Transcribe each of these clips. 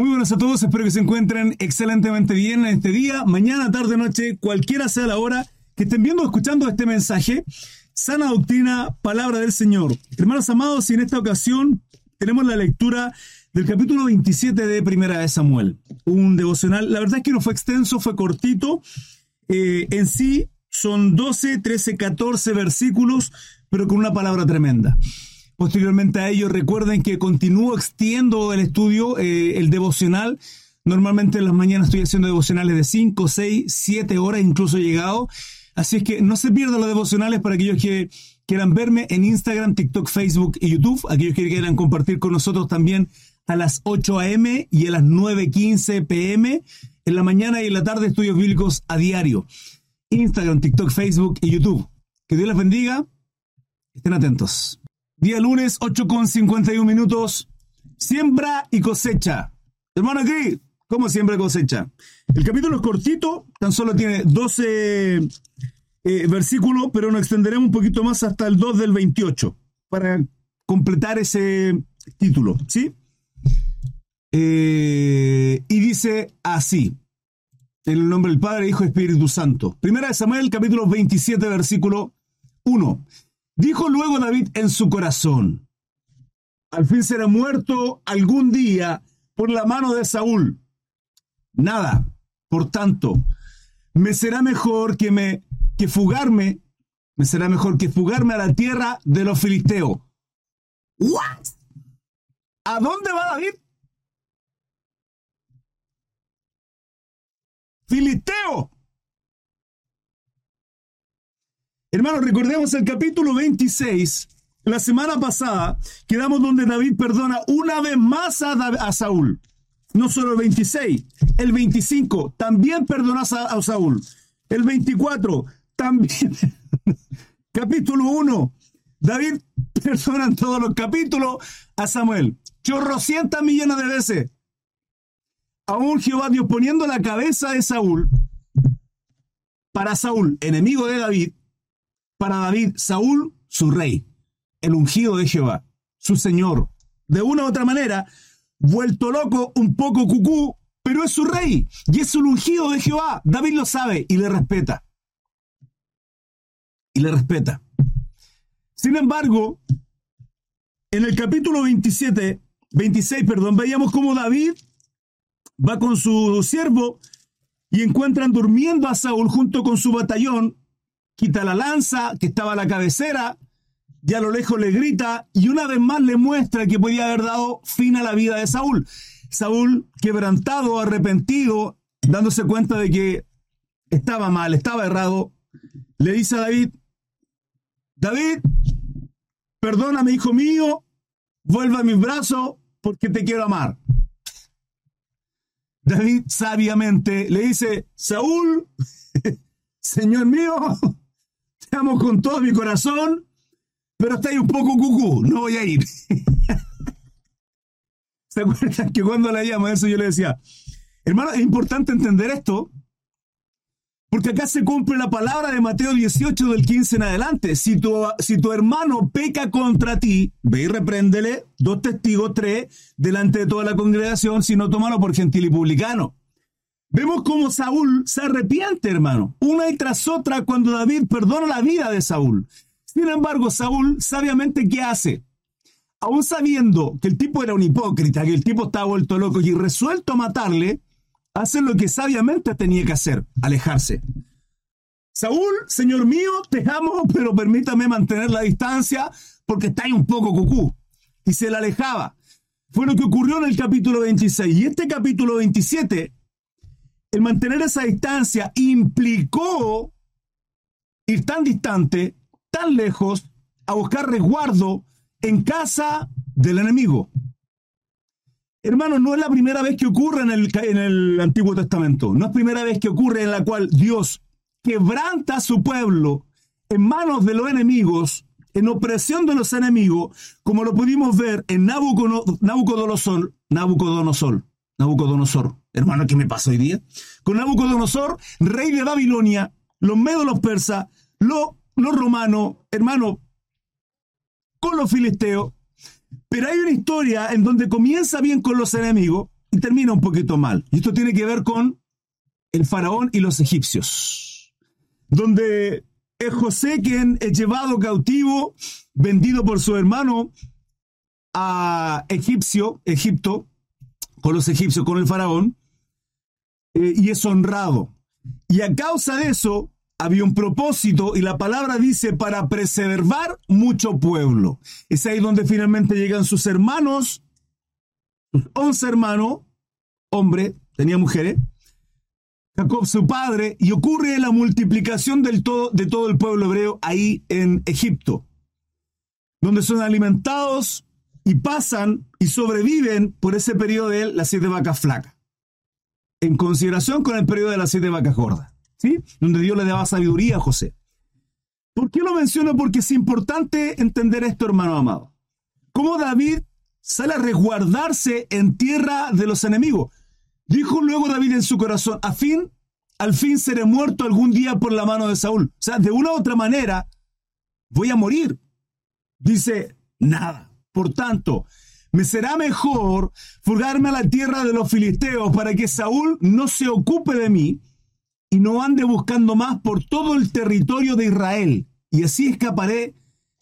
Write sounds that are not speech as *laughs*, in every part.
Muy buenas a todos, espero que se encuentren excelentemente bien en este día, mañana, tarde, noche, cualquiera sea la hora que estén viendo o escuchando este mensaje. Sana doctrina, palabra del Señor. Hermanos amados, y en esta ocasión tenemos la lectura del capítulo 27 de Primera de Samuel. Un devocional, la verdad es que no fue extenso, fue cortito. Eh, en sí son 12, 13, 14 versículos, pero con una palabra tremenda. Posteriormente a ello, recuerden que continúo extiendo el estudio, eh, el devocional. Normalmente en las mañanas estoy haciendo devocionales de 5, 6, 7 horas, incluso llegado. Así es que no se pierdan los devocionales para aquellos que quieran verme en Instagram, TikTok, Facebook y YouTube. Aquellos que quieran compartir con nosotros también a las 8 a.m. y a las 9.15 p.m. En la mañana y en la tarde estudios bíblicos a diario. Instagram, TikTok, Facebook y YouTube. Que Dios les bendiga. Estén atentos. Día lunes, 8 con 51 minutos. Siembra y cosecha. Hermano aquí, ¿cómo siembra y cosecha? El capítulo es cortito, tan solo tiene 12 eh, versículos, pero nos extenderemos un poquito más hasta el 2 del 28 para completar ese título, ¿sí? Eh, y dice así, en el nombre del Padre, Hijo y Espíritu Santo. Primera de Samuel, capítulo 27, versículo 1. Dijo luego David en su corazón, al fin será muerto algún día por la mano de Saúl. Nada, por tanto, me será mejor que me que fugarme, me será mejor que fugarme a la tierra de los filisteos. What? ¿A dónde va David? Filisteo. Hermanos, recordemos el capítulo 26. La semana pasada quedamos donde David perdona una vez más a, Saúl. No solo el 26, el 25 también perdona a, Saúl. El 24 también. *laughs* capítulo 1. David perdona en todos los capítulos a Samuel. Chorrocientas millones de veces. Aún Jehová Dios poniendo la cabeza de Saúl para Saúl, enemigo de David, para David Saúl, su rey, el ungido de Jehová, su señor. De una u otra manera, vuelto loco, un poco cucú, pero es su rey y es el ungido de Jehová. David lo sabe y le respeta. Y le respeta. Sin embargo, en el capítulo 27, 26, perdón, veíamos cómo David va con su siervo y encuentran durmiendo a Saúl junto con su batallón quita la lanza que estaba a la cabecera, y a lo lejos le grita y una vez más le muestra que podía haber dado fin a la vida de Saúl. Saúl, quebrantado, arrepentido, dándose cuenta de que estaba mal, estaba errado, le dice a David, David, perdóname, hijo mío, vuelve a mis brazos porque te quiero amar. David sabiamente le dice, Saúl, *laughs* Señor mío, amo con todo mi corazón, pero está ahí un poco cucú, no voy a ir. *laughs* ¿Se acuerdan que cuando la llamo eso yo le decía, hermano, es importante entender esto, porque acá se cumple la palabra de Mateo 18 del 15 en adelante. Si tu, si tu hermano peca contra ti, ve y repréndele, dos testigos, tres, delante de toda la congregación, si no, tómalo por gentil y publicano. Vemos cómo Saúl se arrepiente, hermano, una y tras otra cuando David perdona la vida de Saúl. Sin embargo, Saúl sabiamente ¿qué hace? Aún sabiendo que el tipo era un hipócrita, que el tipo estaba vuelto loco y resuelto a matarle, hace lo que sabiamente tenía que hacer, alejarse. Saúl, señor mío, te amo, pero permítame mantener la distancia porque está ahí un poco cucú. Y se le alejaba. Fue lo que ocurrió en el capítulo 26. Y este capítulo 27 el mantener esa distancia implicó ir tan distante, tan lejos, a buscar resguardo en casa del enemigo. Hermano, no es la primera vez que ocurre en el, Antiguo Testamento. No es primera vez que ocurre en la cual Dios quebranta a su pueblo en manos de los enemigos, en opresión de los enemigos, como lo pudimos ver en Nabucodonosor, Nabucodonosor, Nabucodonosor. Hermano, ¿qué me pasa hoy día? Con Nabucodonosor, rey de Babilonia, los medos, los persas, los, romanos, hermano, con los filisteos. Pero hay una historia en donde comienza bien con los enemigos, y termina un poquito mal. Y esto tiene que ver con el faraón y los egipcios, donde es José quien es llevado cautivo, vendido por su hermano a Egipcio, Egipto, con los egipcios, con el faraón, eh, y es honrado. Y a causa de eso, había un propósito y la palabra dice para preservar mucho pueblo. Es ahí donde finalmente llegan sus hermanos, sus once hermanos, hombre, tenía mujeres, Jacob su padre, y ocurre la multiplicación del todo, de todo el pueblo hebreo ahí en Egipto, donde son alimentados y pasan y sobreviven por ese periodo de las siete vacas flacas, en consideración con el periodo de las siete vacas gordas, ¿sí? Donde Dios le daba sabiduría a José. ¿Por qué lo menciono? Porque es importante entender esto, hermano amado. Cómo David sale a resguardarse en tierra de los enemigos. Dijo luego David en su corazón, a fin, al fin seré muerto algún día por la mano de Saúl. O sea, de una u otra manera, voy a morir. Dice, nada. Por tanto, me será mejor fugarme a la tierra de los filisteos para que Saúl no se ocupe de mí y no ande buscando más por todo el territorio de Israel. Y así escaparé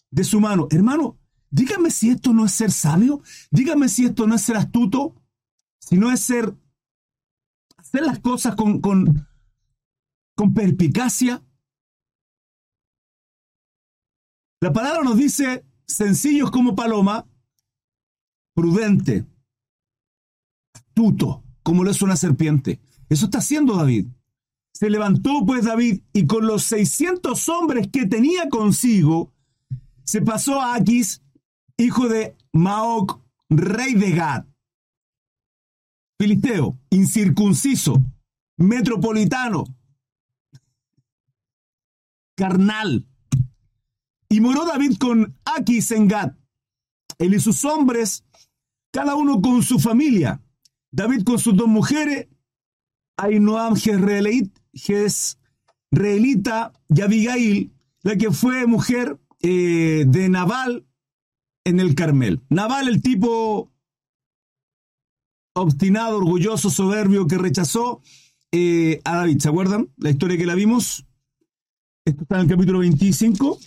de su mano. Hermano, dígame si esto no es ser sabio, dígame si esto no es ser astuto, si no es ser hacer las cosas con, con, con perspicacia. La palabra nos dice sencillos como paloma, prudente, astuto, como lo es una serpiente. Eso está haciendo David. Se levantó pues David y con los 600 hombres que tenía consigo, se pasó a Aquis, hijo de Maoc, rey de Gad filisteo, incircunciso, metropolitano, carnal. Y moró David con Aquis en Gad, él y sus hombres, cada uno con su familia. David con sus dos mujeres, Ainoam Jezreelita y Abigail, la que fue mujer eh, de Nabal en el Carmel. Nabal, el tipo obstinado, orgulloso, soberbio que rechazó eh, a David. ¿Se acuerdan? La historia que la vimos. Esto está en el capítulo 25.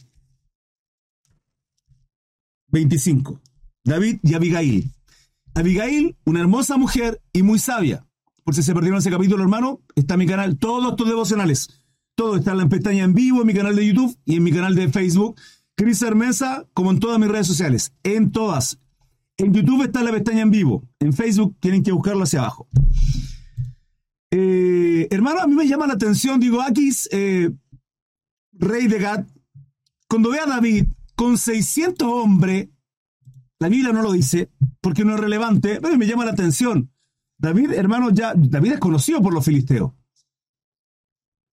25. David y Abigail. Abigail, una hermosa mujer y muy sabia. Por si se perdieron ese capítulo, hermano, está mi canal, todos estos devocionales. Todo está en la pestaña en vivo, en mi canal de YouTube y en mi canal de Facebook. Cris Hermesa, como en todas mis redes sociales. En todas. En YouTube está la pestaña en vivo. En Facebook tienen que buscarlo hacia abajo. Eh, hermano, a mí me llama la atención, digo, Aquis, eh, rey de Gad, cuando ve a David con 600 hombres, la Biblia no lo dice, porque no es relevante, pero me llama la atención. David, hermano, ya, David es conocido por los filisteos.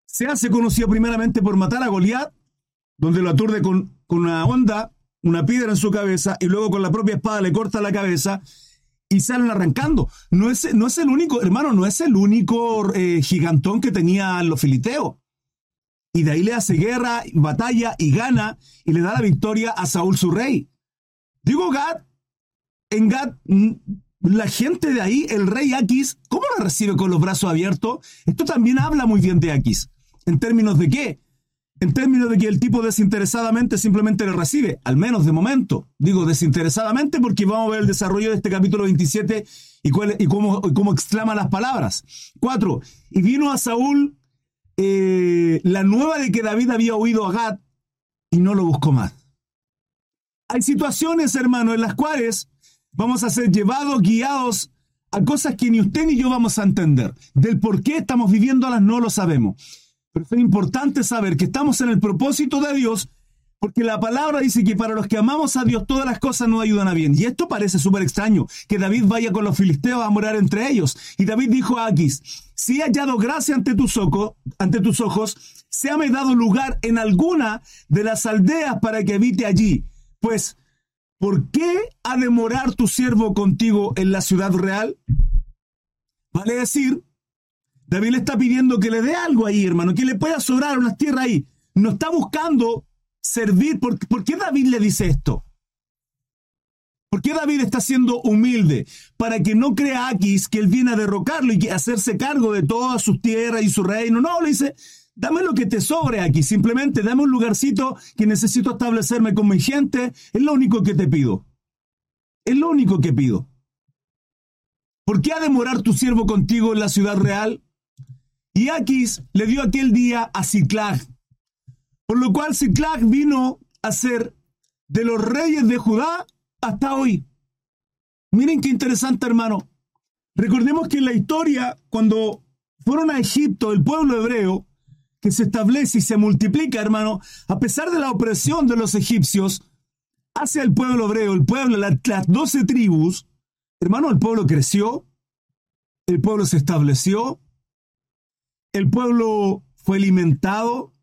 Se hace conocido primeramente por matar a Goliat, donde lo aturde con, con una onda una piedra en su cabeza y luego con la propia espada le corta la cabeza y salen arrancando. No es, no es el único, hermano, no es el único eh, gigantón que tenían los filisteos. Y de ahí le hace guerra, batalla y gana y le da la victoria a Saúl su rey. Digo, Gad, en Gad, mm, la gente de ahí, el rey Aquis, ¿cómo lo recibe con los brazos abiertos? Esto también habla muy bien de Aquis. ¿En términos de qué? en términos de que el tipo desinteresadamente simplemente le recibe, al menos de momento. Digo desinteresadamente porque vamos a ver el desarrollo de este capítulo 27 y, y cómo, cómo, exclama las palabras. Cuatro, y vino a Saúl eh, la nueva de que David había oído a Gad y no lo buscó más. Hay situaciones, hermano, en las cuales vamos a ser llevados, guiados a cosas que ni usted ni yo vamos a entender. Del por qué estamos viviéndolas no lo sabemos. Pero es importante saber que estamos en el propósito de Dios porque la palabra dice que para los que amamos a Dios todas las cosas nos ayudan a bien. Y esto parece súper extraño, que David vaya con los filisteos a morar entre ellos. Y David dijo a Aquis, si he hallado gracia ante tus, ojos, ante tus ojos, me dado lugar en alguna de las aldeas para que habite allí. Pues, ¿por qué ha de morar tu siervo contigo en la ciudad real? Vale decir David le está pidiendo que le dé algo ahí, hermano, que le pueda sobrar unas tierras ahí. No está buscando servir. ¿Por, qué David le dice esto? ¿Por qué David está siendo humilde? Para que no crea Aquis que él viene a derrocarlo y hacerse cargo de todas sus tierras y su reino. No, le dice, dame lo que te sobre aquí, simplemente dame un lugarcito que necesito establecerme con mi gente. Es lo único que te pido. Es lo único que pido. ¿Por qué ha de morar tu siervo contigo en la ciudad real? Y Aquis le dio aquel día a Ciclag, por lo cual Ciclag vino a ser de los reyes de Judá hasta hoy. Miren qué interesante, hermano. Recordemos que en la historia, cuando fueron a Egipto, el pueblo hebreo, que se establece y se multiplica, hermano, a pesar de la opresión de los egipcios hacia el pueblo hebreo, el pueblo, las doce tribus, hermano, el pueblo creció, el pueblo se estableció, el pueblo fue alimentado.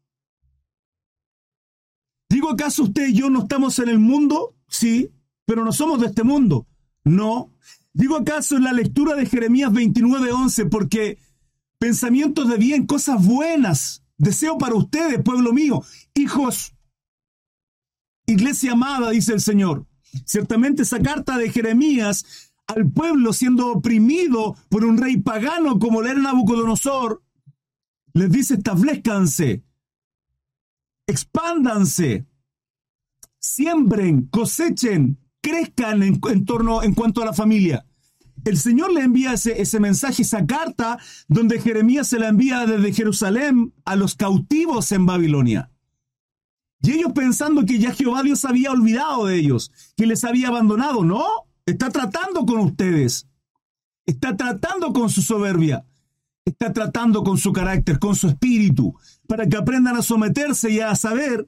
¿Digo acaso usted y yo no estamos en el mundo? Sí, pero no somos de este mundo. No. Digo acaso en la lectura de Jeremías 29:11, porque pensamientos de bien, cosas buenas, deseo para ustedes, pueblo mío, hijos, iglesia amada, dice el Señor. Ciertamente esa carta de Jeremías al pueblo siendo oprimido por un rey pagano como era Nabucodonosor, les dice establezcanse, expándanse, siembren, cosechen, crezcan en, torno en cuanto a la familia. El Señor le envía ese, ese mensaje, esa carta, donde Jeremías se la envía desde Jerusalén a los cautivos en Babilonia. Y ellos pensando que ya Jehová Dios había olvidado de ellos, que les había abandonado. No, está tratando con ustedes. Está tratando con su soberbia. Está tratando con su carácter, con su espíritu, para que aprendan a someterse y a saber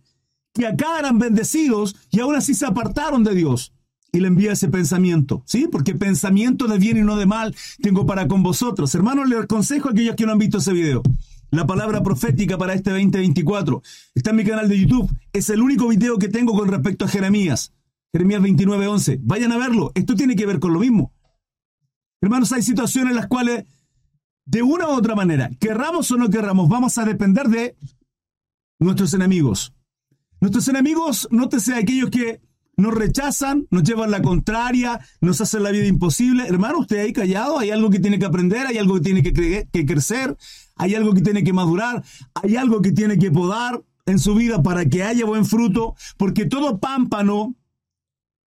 que acá eran bendecidos y aún así se apartaron de Dios y le envía ese pensamiento, ¿sí? Porque pensamiento de bien y no de mal tengo para con vosotros. Hermanos, les aconsejo a aquellos que no han visto ese video. La palabra profética para este 2024 está en mi canal de YouTube. Es el único video que tengo con respecto a Jeremías. Jeremías 29:11. Vayan a verlo. Esto tiene que ver con lo mismo. Hermanos, hay situaciones en las cuales, de una u otra manera, querramos o no querramos, vamos a depender de nuestros enemigos. Nuestros enemigos, nótese aquellos que nos rechazan, nos llevan la contraria, nos hacen la vida imposible. Hermano, usted ahí callado, hay algo que tiene que aprender, hay algo que tiene que, que crecer, hay algo que tiene que madurar, hay algo que tiene que podar en su vida para que haya buen fruto, porque todo pámpano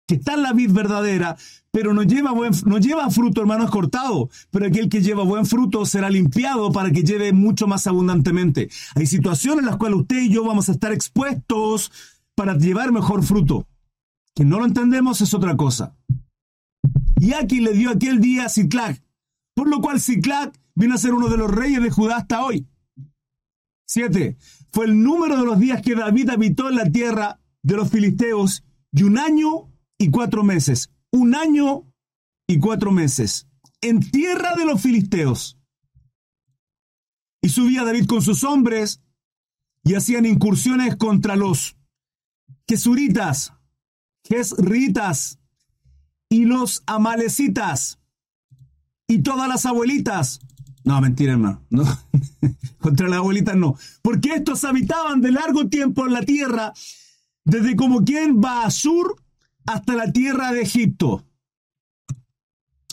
que está en la vid verdadera, pero no lleva, buen, no lleva fruto, hermano, es cortado. Pero aquel que lleva buen fruto será limpiado para que lleve mucho más abundantemente. Hay situaciones en las cuales usted y yo vamos a estar expuestos para llevar mejor fruto. Que no lo entendemos es otra cosa. Y aquí le dio aquel día a Ciclac, por lo cual Ciclac viene a ser uno de los reyes de Judá hasta hoy. 7. Fue el número de los días que David habitó en la tierra de los filisteos y un año y cuatro meses. Un año y cuatro meses. En tierra de los filisteos. Y subía David con sus hombres y hacían incursiones contra los Jesuritas, Ritas y los amalecitas y todas las abuelitas. No, mentira, hermano. No. *laughs* Contra las abuelitas no. Porque estos habitaban de largo tiempo en la tierra, desde como quien va a sur hasta la tierra de Egipto.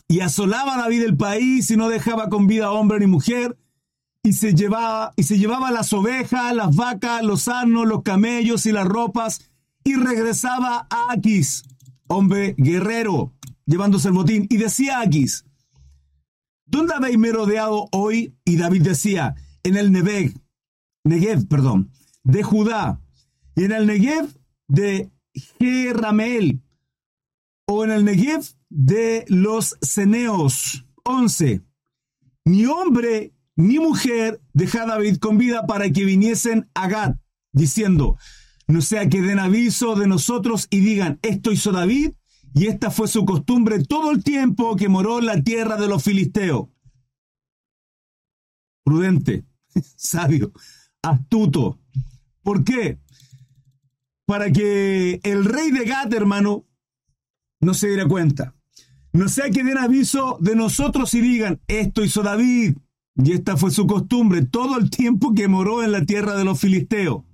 Y asolaba David el país y no dejaba con vida a hombre ni mujer. Y se llevaba, y se llevaba las ovejas, las vacas, los asnos, los camellos y las ropas y regresaba a Aquis, hombre guerrero, llevándose el botín, y decía a Aquis, ¿dónde habéis merodeado hoy? Y David decía, en el Negev, Negev, perdón, de Judá, y en el Negev de Jeramel, o en el Negev de los Ceneos. 11. Ni hombre ni mujer deja a David con vida para que viniesen a Gad, diciendo, no sea que den aviso de nosotros y digan, esto hizo David y esta fue su costumbre todo el tiempo que moró en la tierra de los filisteos. Prudente, *laughs* sabio, astuto. ¿Por qué? Para que el rey de Gat, hermano, no se diera cuenta. No sea que den aviso de nosotros y digan, esto hizo David, y esta fue su costumbre todo el tiempo que moró en la tierra de los filisteos.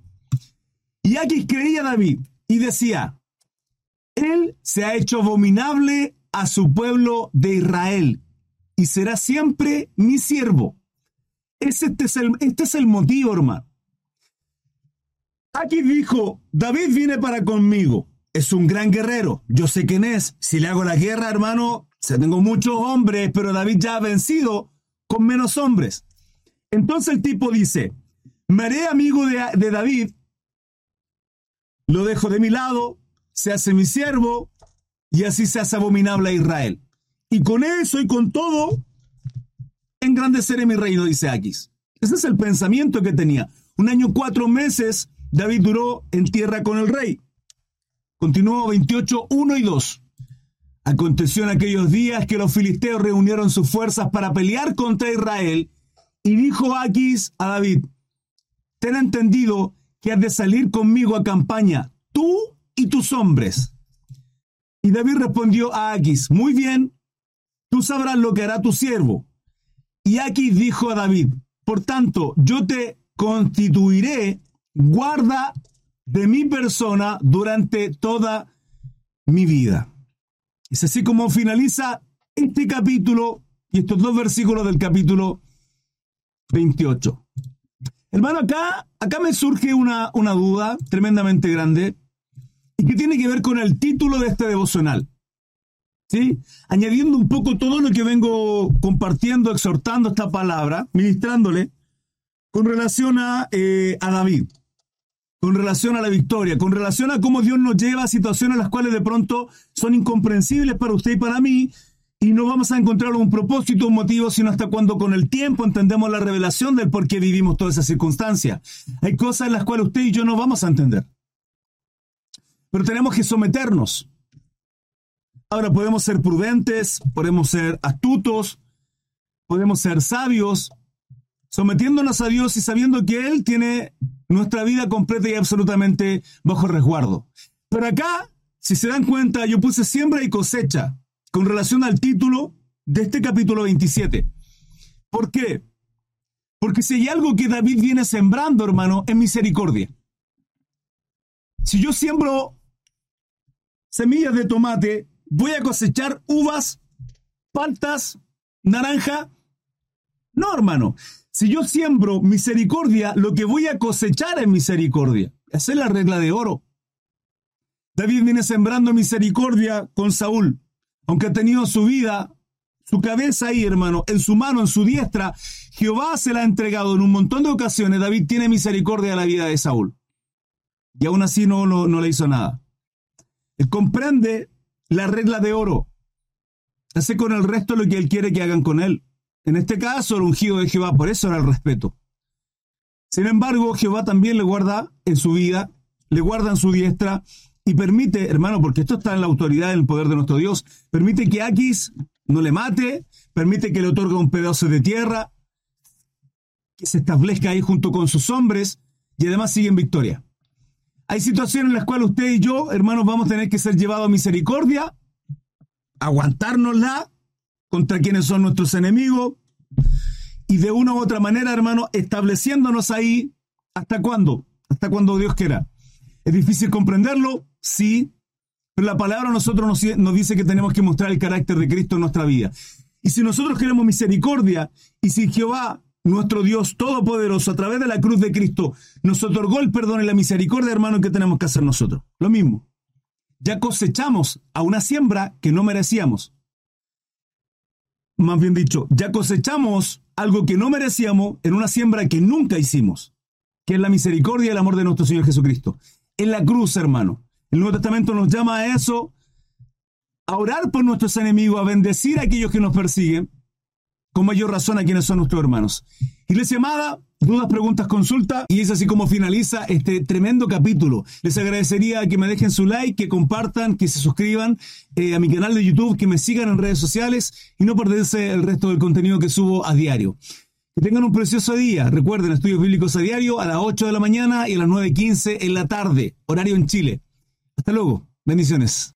Y aquí creía David y decía, Él se ha hecho abominable a su pueblo de Israel y será siempre mi siervo. Este es el, este es el motivo, hermano. Aquí dijo, David viene para conmigo. Es un gran guerrero. Yo sé quién es. Si le hago la guerra, hermano, se tengo muchos hombres, pero David ya ha vencido con menos hombres. Entonces el tipo dice, me haré amigo de, de David, lo dejo de mi lado, se hace mi siervo, y así se hace abominable a Israel. Y con eso y con todo, engrandeceré mi reino, dice Aquis. Ese es el pensamiento que tenía. Un año, cuatro meses, David duró en tierra con el rey. Continuó 28, 1 y 2. Aconteció en aquellos días que los filisteos reunieron sus fuerzas para pelear contra Israel, y dijo Aquis a David, ten entendido que has de salir conmigo a campaña, tú y tus hombres. Y David respondió a Aquis, muy bien, tú sabrás lo que hará tu siervo. Y Aquis dijo a David, por tanto, yo te constituiré guarda de mi persona durante toda mi vida. Es así como finaliza este capítulo y estos dos versículos del capítulo 28. Hermano, acá, acá me surge una, una duda tremendamente grande y que tiene que ver con el título de este devocional. ¿Sí? Añadiendo un poco todo lo que vengo compartiendo, exhortando esta palabra, ministrándole, con relación a, eh, a David, con relación a la victoria, con relación a cómo Dios nos lleva a situaciones las cuales de pronto son incomprensibles para usted y para mí, y no vamos a encontrar un propósito, un motivo, sino hasta cuando con el tiempo entendemos la revelación del por qué vivimos todas esas circunstancias. Hay cosas en las cuales usted y yo no vamos a entender. Pero tenemos que someternos. Ahora podemos ser prudentes, podemos ser astutos, podemos ser sabios, sometiéndonos a Dios y sabiendo que Él tiene nuestra vida completa y absolutamente bajo resguardo. Pero acá, si se dan cuenta, yo puse siembra y cosecha con relación al título de este capítulo 27. ¿Por qué? Porque si hay algo que David viene sembrando, hermano, es misericordia. Si yo siembro semillas de tomate, voy a cosechar uvas, paltas, naranja. No, hermano. Si yo siembro misericordia, lo que voy a cosechar es misericordia. Esa es la regla de oro. David viene sembrando misericordia con Saúl. Aunque ha tenido su vida, su cabeza ahí, hermano, en su mano, en su diestra, Jehová se la ha entregado en un montón de ocasiones. David tiene misericordia a la vida de Saúl. Y aún así no, no, no le hizo nada. Él comprende la regla de oro. Hace con el resto lo que él quiere que hagan con él. En este caso, el ungido de Jehová, por eso era el respeto. Sin embargo, Jehová también le guarda en su vida, le guarda en su diestra y permite, hermano, porque esto está en la autoridad en el poder de nuestro Dios, permite que Aquis no le mate, permite que le otorgue un pedazo de tierra, que se establezca ahí junto con sus hombres y además sigue en victoria. Hay situaciones en las cuales usted y yo, hermanos, vamos a tener que ser llevados a misericordia, aguantárnosla contra quienes son nuestros enemigos y de una u otra manera, hermano, estableciéndonos ahí hasta cuándo, hasta cuando Dios quiera. Es difícil comprenderlo, sí, pero la palabra a nosotros nos, nos dice que tenemos que mostrar el carácter de Cristo en nuestra vida. Y si nosotros queremos misericordia, y si Jehová nuestro Dios Todopoderoso, a través de la cruz de Cristo, nos otorgó el perdón y la misericordia, hermano, que tenemos que hacer nosotros. Lo mismo. Ya cosechamos a una siembra que no merecíamos. Más bien dicho, ya cosechamos algo que no merecíamos en una siembra que nunca hicimos, que es la misericordia y el amor de nuestro Señor Jesucristo. En la cruz, hermano. El Nuevo Testamento nos llama a eso, a orar por nuestros enemigos, a bendecir a aquellos que nos persiguen, con mayor razón a quienes son nuestros hermanos. Iglesia amada, dudas, preguntas, consulta, y es así como finaliza este tremendo capítulo. Les agradecería que me dejen su like, que compartan, que se suscriban eh, a mi canal de YouTube, que me sigan en redes sociales y no perderse el resto del contenido que subo a diario. Que tengan un precioso día. Recuerden, estudios bíblicos a diario a las 8 de la mañana y a las 9.15 en la tarde, horario en Chile. Hasta luego. Bendiciones.